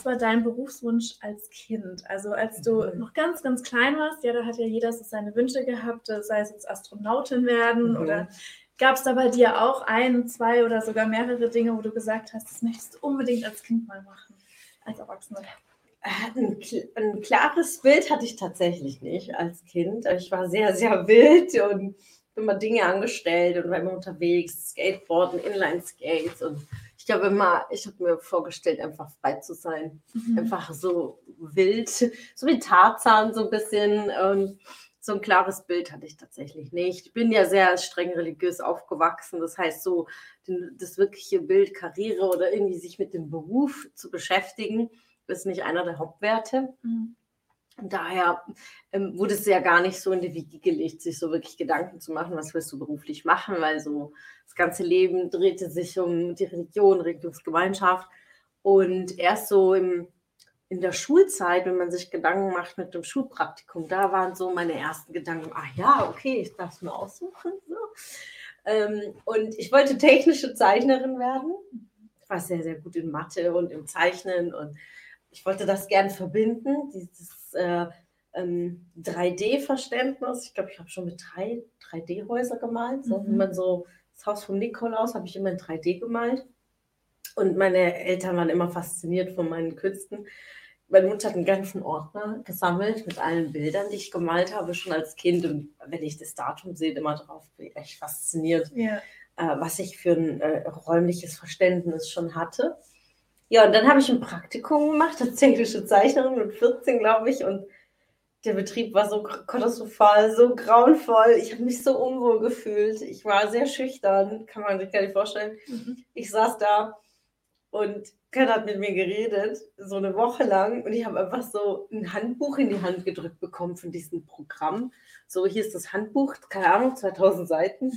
Was war dein Berufswunsch als Kind? Also als du mhm. noch ganz, ganz klein warst, ja, da hat ja jeder so seine Wünsche gehabt, sei es jetzt Astronautin werden mhm. oder gab es da bei dir auch ein, zwei oder sogar mehrere Dinge, wo du gesagt hast, das möchtest du unbedingt als Kind mal machen, als Erwachsene? Ein, ein, klares Bild hatte ich tatsächlich nicht als Kind. Ich war sehr, sehr wild und immer Dinge angestellt und war immer unterwegs, Skateboarden, Inline-Skates und ich habe immer, ich habe mir vorgestellt, einfach frei zu sein. Mhm. Einfach so wild, so wie Tarzan so ein bisschen. Und so ein klares Bild hatte ich tatsächlich nicht. Ich bin ja sehr streng religiös aufgewachsen. Das heißt, so das wirkliche Bild Karriere oder irgendwie sich mit dem Beruf zu beschäftigen, ist nicht einer der Hauptwerte. Mhm. Daher ähm, wurde es ja gar nicht so in die Wiege gelegt, sich so wirklich Gedanken zu machen, was willst du beruflich machen, weil so das ganze Leben drehte sich um die Religion, Religionsgemeinschaft. Und erst so im, in der Schulzeit, wenn man sich Gedanken macht mit dem Schulpraktikum, da waren so meine ersten Gedanken, ach ja, okay, ich darf es mir aussuchen. So. Ähm, und ich wollte technische Zeichnerin werden. Ich war sehr, sehr gut in Mathe und im Zeichnen und ich wollte das gerne verbinden, dieses äh, ähm, 3D-Verständnis. Ich glaube, ich habe schon mit 3, 3D-Häuser gemalt. So, mhm. Man so das Haus vom Nikolaus habe ich immer in 3D gemalt. Und meine Eltern waren immer fasziniert von meinen Künsten. Meine Mutter hat einen ganzen Ordner gesammelt mit allen Bildern, die ich gemalt habe, schon als Kind. Und wenn ich das Datum sehe, immer drauf, bin ich echt fasziniert, ja. äh, was ich für ein äh, räumliches Verständnis schon hatte. Ja, und dann habe ich ein Praktikum gemacht als technische Zeichnerin mit 14, glaube ich. Und der Betrieb war so katastrophal, so grauenvoll. Ich habe mich so unwohl gefühlt. Ich war sehr schüchtern, kann man sich gar nicht vorstellen. Mhm. Ich saß da und keiner hat mit mir geredet, so eine Woche lang. Und ich habe einfach so ein Handbuch in die Hand gedrückt bekommen von diesem Programm. So, hier ist das Handbuch, keine Ahnung, 2000 Seiten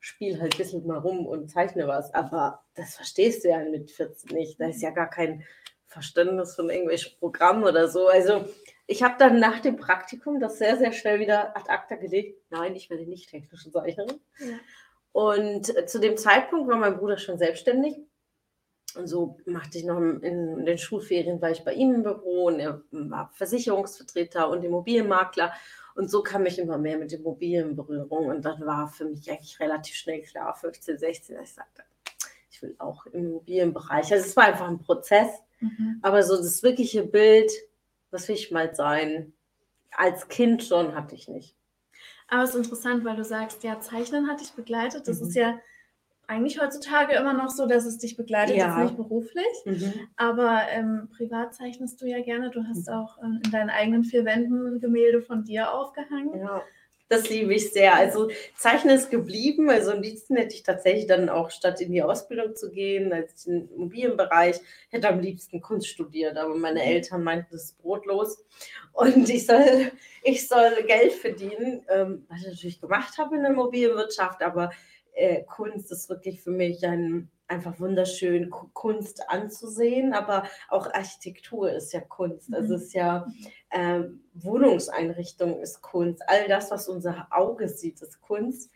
spiel halt ein bisschen mal rum und zeichne was. Aber das verstehst du ja mit 14 nicht. Da ist ja gar kein Verständnis von irgendwelchen Programmen oder so. Also ich habe dann nach dem Praktikum das sehr, sehr schnell wieder ad acta gelegt. Nein, ich werde nicht technische Zeichnerin. Ja. Und äh, zu dem Zeitpunkt war mein Bruder schon selbstständig. Und so machte ich noch in, in den Schulferien, war ich bei ihm im Büro und er war Versicherungsvertreter und Immobilienmakler. Und so kam ich immer mehr mit Immobilien in Berührung. Und dann war für mich eigentlich relativ schnell klar, 15, 16, dass ich sagte, ich will auch im Immobilienbereich. Also es war einfach ein Prozess. Mhm. Aber so das wirkliche Bild, was will ich mal sein, als Kind schon hatte ich nicht. Aber es ist interessant, weil du sagst, ja, Zeichnen hat dich begleitet. Das mhm. ist ja eigentlich heutzutage immer noch so, dass es dich begleitet, ja. jetzt nicht beruflich, mhm. aber ähm, privat zeichnest du ja gerne. Du hast mhm. auch ähm, in deinen eigenen vier Wänden Gemälde von dir aufgehangen. Ja. Das liebe ich sehr. Also Zeichnen ist geblieben. Also am liebsten hätte ich tatsächlich dann auch statt in die Ausbildung zu gehen, als im Immobilienbereich, hätte am liebsten Kunst studiert. Aber meine mhm. Eltern meinten, das ist brotlos. Und ich soll, ich soll Geld verdienen, ähm, was ich natürlich gemacht habe in der Immobilienwirtschaft, aber äh, Kunst ist wirklich für mich ein, einfach wunderschön, Kunst anzusehen, aber auch Architektur ist ja Kunst. Also es ist ja äh, Wohnungseinrichtung ist Kunst. All das, was unser Auge sieht, ist Kunst.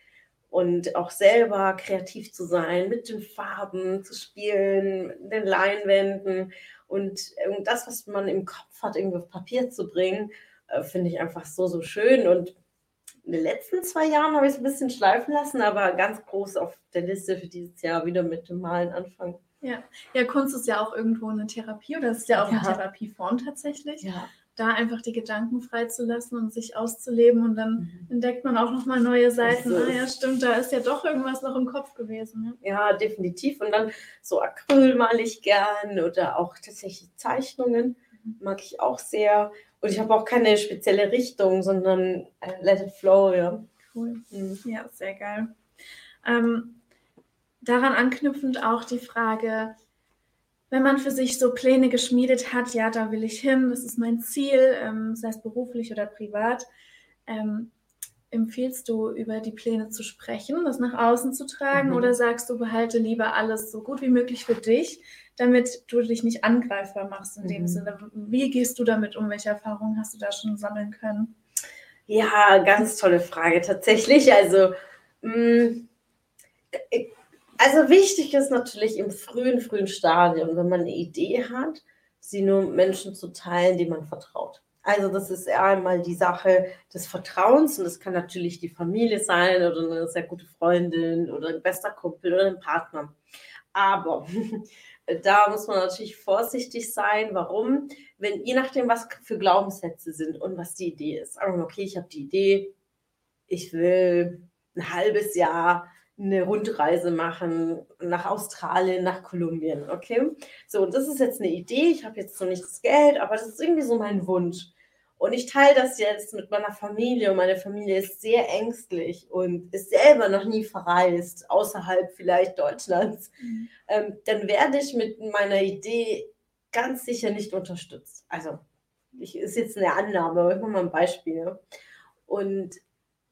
Und auch selber kreativ zu sein, mit den Farben zu spielen, mit den Leinwänden und, und das, was man im Kopf hat, irgendwie auf Papier zu bringen, äh, finde ich einfach so, so schön. Und in den letzten zwei Jahren habe ich es ein bisschen schleifen lassen, aber ganz groß auf der Liste für dieses Jahr wieder mit dem Malen anfangen. Ja. ja, Kunst ist ja auch irgendwo eine Therapie oder es ist ja auch ja. eine Therapieform tatsächlich. Ja. Da einfach die Gedanken freizulassen und sich auszuleben und dann mhm. entdeckt man auch nochmal neue Seiten. So ah ja, stimmt, da ist ja doch irgendwas noch im Kopf gewesen. Ne? Ja, definitiv. Und dann so Acryl male ich gern oder auch tatsächlich Zeichnungen mhm. mag ich auch sehr. Und ich habe auch keine spezielle Richtung, sondern äh, let it flow, ja. Cool. Mhm. Ja, sehr geil. Ähm, daran anknüpfend auch die Frage, wenn man für sich so Pläne geschmiedet hat, ja, da will ich hin, das ist mein Ziel, ähm, sei es beruflich oder privat, ähm, empfiehlst du, über die Pläne zu sprechen, das nach außen zu tragen, mhm. oder sagst du, behalte lieber alles so gut wie möglich für dich, damit du dich nicht angreifbar machst in dem mhm. Sinne? Wie gehst du damit um? Welche Erfahrungen hast du da schon sammeln können? Ja, ganz tolle Frage tatsächlich. Also, mh, mm, also wichtig ist natürlich im frühen, frühen Stadium, wenn man eine Idee hat, sie nur Menschen zu teilen, die man vertraut. Also das ist einmal die Sache des Vertrauens und das kann natürlich die Familie sein oder eine sehr gute Freundin oder ein bester Kumpel oder ein Partner. Aber da muss man natürlich vorsichtig sein. Warum? Wenn je nachdem, was für Glaubenssätze sind und was die Idee ist. Okay, ich habe die Idee, ich will ein halbes Jahr eine Rundreise machen nach Australien, nach Kolumbien, okay? So, und das ist jetzt eine Idee, ich habe jetzt noch nicht das Geld, aber das ist irgendwie so mein Wunsch. Und ich teile das jetzt mit meiner Familie und meine Familie ist sehr ängstlich und ist selber noch nie verreist, außerhalb vielleicht Deutschlands. Mhm. Ähm, dann werde ich mit meiner Idee ganz sicher nicht unterstützt. Also, ich, ist jetzt eine Annahme, aber ich mache mal ein Beispiel. Und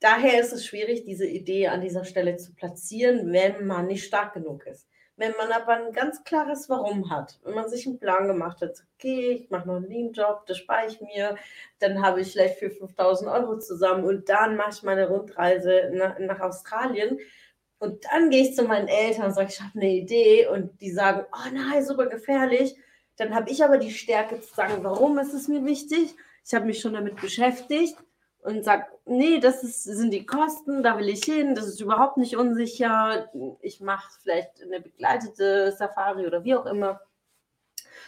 daher ist es schwierig, diese Idee an dieser Stelle zu platzieren, wenn man nicht stark genug ist. Wenn man aber ein ganz klares Warum hat, wenn man sich einen Plan gemacht hat, okay, ich mache noch einen Lean-Job, das spare ich mir, dann habe ich vielleicht für 5000 Euro zusammen und dann mache ich meine Rundreise nach, nach Australien. Und dann gehe ich zu meinen Eltern und sage, ich habe eine Idee und die sagen, oh nein, super gefährlich. Dann habe ich aber die Stärke zu sagen, warum ist es mir wichtig? Ich habe mich schon damit beschäftigt und sage, nee, das ist, sind die Kosten, da will ich hin, das ist überhaupt nicht unsicher, ich mache vielleicht eine begleitete Safari oder wie auch immer.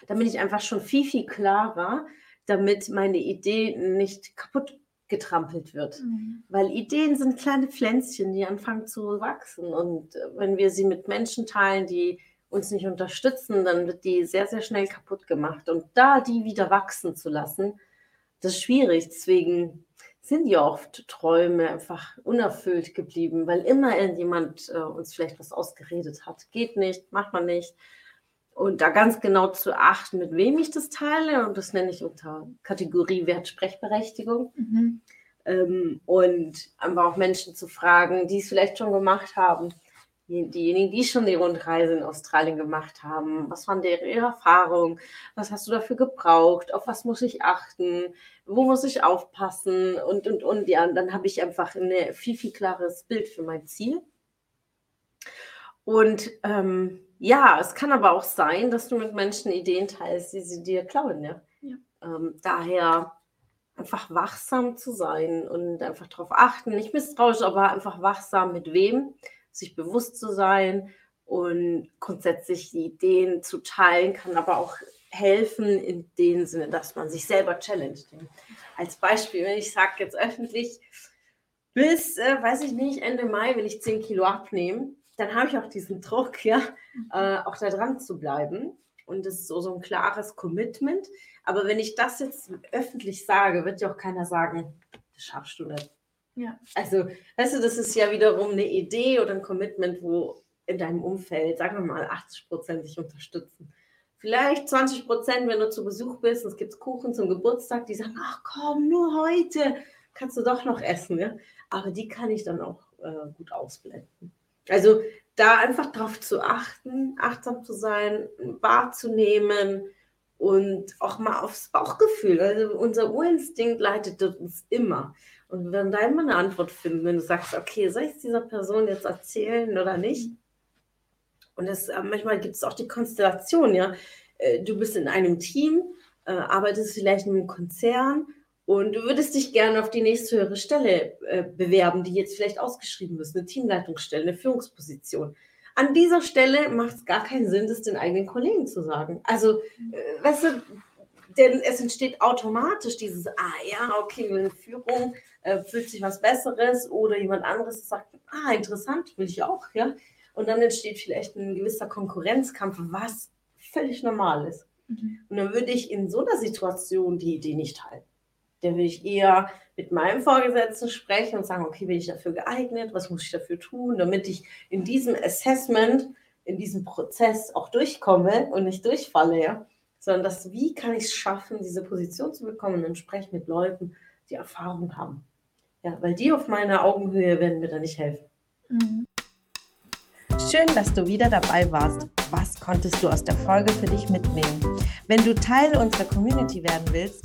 Da bin ich einfach schon viel, viel klarer, damit meine Idee nicht kaputt getrampelt wird. Mhm. Weil Ideen sind kleine Pflänzchen, die anfangen zu wachsen. Und wenn wir sie mit Menschen teilen, die uns nicht unterstützen, dann wird die sehr, sehr schnell kaputt gemacht. Und da die wieder wachsen zu lassen, das ist schwierig. Deswegen sind ja oft Träume einfach unerfüllt geblieben, weil immer irgendjemand äh, uns vielleicht was ausgeredet hat. Geht nicht, macht man nicht. Und da ganz genau zu achten, mit wem ich das teile, und das nenne ich unter Kategorie Wertsprechberechtigung. Mhm. Ähm, und einfach auch Menschen zu fragen, die es vielleicht schon gemacht haben, diejenigen, die schon die Rundreise in Australien gemacht haben, was waren ihre Erfahrungen, was hast du dafür gebraucht, auf was muss ich achten, wo muss ich aufpassen und, und, und. Ja, und dann habe ich einfach ein viel, viel klares Bild für mein Ziel. Und ähm, ja, es kann aber auch sein, dass du mit Menschen Ideen teilst, die sie dir klauen. Ja? ja. Ähm, daher einfach wachsam zu sein und einfach darauf achten, nicht misstrauisch, aber einfach wachsam mit wem sich bewusst zu sein und grundsätzlich die Ideen zu teilen, kann aber auch helfen in dem Sinne, dass man sich selber challenged. Als Beispiel, wenn ich sage jetzt öffentlich, bis, äh, weiß ich nicht, Ende Mai will ich 10 Kilo abnehmen, dann habe ich auch diesen Druck, ja, äh, auch da dran zu bleiben. Und das ist so, so ein klares Commitment. Aber wenn ich das jetzt öffentlich sage, wird ja auch keiner sagen, das schaffst du nicht. Ja. Also, weißt du, das ist ja wiederum eine Idee oder ein Commitment, wo in deinem Umfeld, sagen wir mal, 80 Prozent dich unterstützen. Vielleicht 20 Prozent, wenn du zu Besuch bist und es gibt Kuchen zum Geburtstag, die sagen, ach komm, nur heute kannst du doch noch essen. Ja? Aber die kann ich dann auch äh, gut ausblenden. Also da einfach darauf zu achten, achtsam zu sein, wahrzunehmen und auch mal aufs Bauchgefühl. Also unser Urinstinkt leitet uns immer. Und wenn da immer eine Antwort finden, wenn du sagst, okay, soll ich es dieser Person jetzt erzählen oder nicht? Und das, äh, manchmal gibt es auch die Konstellation, ja. Äh, du bist in einem Team, äh, arbeitest vielleicht in einem Konzern und du würdest dich gerne auf die nächsthöhere Stelle bewerben, die jetzt vielleicht ausgeschrieben ist, eine Teamleitungsstelle, eine Führungsposition. An dieser Stelle macht es gar keinen Sinn, das den eigenen Kollegen zu sagen. Also, weißt du, denn es entsteht automatisch dieses, ah ja, okay, in Führung äh, fühlt sich was Besseres oder jemand anderes sagt, ah, interessant, will ich auch, ja. Und dann entsteht vielleicht ein gewisser Konkurrenzkampf, was völlig normal ist. Mhm. Und dann würde ich in so einer Situation die Idee nicht halten. Dann würde ich eher mit meinem Vorgesetzten sprechen und sagen, okay, bin ich dafür geeignet, was muss ich dafür tun, damit ich in diesem Assessment in diesem Prozess auch durchkomme und nicht durchfalle, ja, sondern das, wie kann ich es schaffen, diese Position zu bekommen und spreche mit Leuten, die Erfahrung haben. Ja, weil die auf meiner Augenhöhe werden mir da nicht helfen. Mhm. Schön, dass du wieder dabei warst. Was konntest du aus der Folge für dich mitnehmen? Wenn du Teil unserer Community werden willst